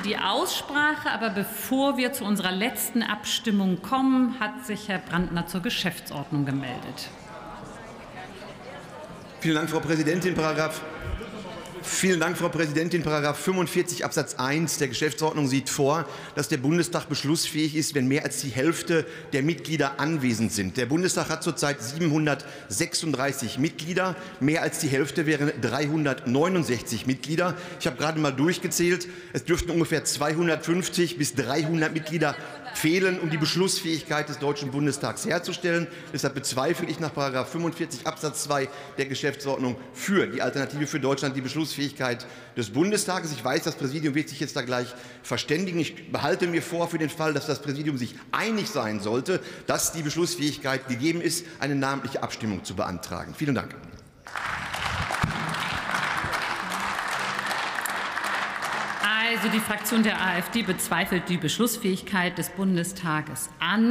die Aussprache, aber bevor wir zu unserer letzten Abstimmung kommen, hat sich Herr Brandner zur Geschäftsordnung gemeldet. Vielen Dank, Frau Präsidentin. Paragraph Vielen Dank, Frau Präsidentin. Paragraph 45 Absatz 1 der Geschäftsordnung sieht vor, dass der Bundestag beschlussfähig ist, wenn mehr als die Hälfte der Mitglieder anwesend sind. Der Bundestag hat zurzeit 736 Mitglieder. Mehr als die Hälfte wären 369 Mitglieder. Ich habe gerade mal durchgezählt. Es dürften ungefähr 250 bis 300 Mitglieder fehlen, um die Beschlussfähigkeit des Deutschen Bundestags herzustellen. Deshalb bezweifle ich nach 45 Absatz 2 der Geschäftsordnung für die Alternative für Deutschland die Beschlussfähigkeit des Bundestages. Ich weiß, das Präsidium wird sich jetzt da gleich verständigen. Ich behalte mir vor, für den Fall, dass das Präsidium sich einig sein sollte, dass die Beschlussfähigkeit gegeben ist, eine namentliche Abstimmung zu beantragen. Vielen Dank. Also die Fraktion der AfD bezweifelt die Beschlussfähigkeit des Bundestages an.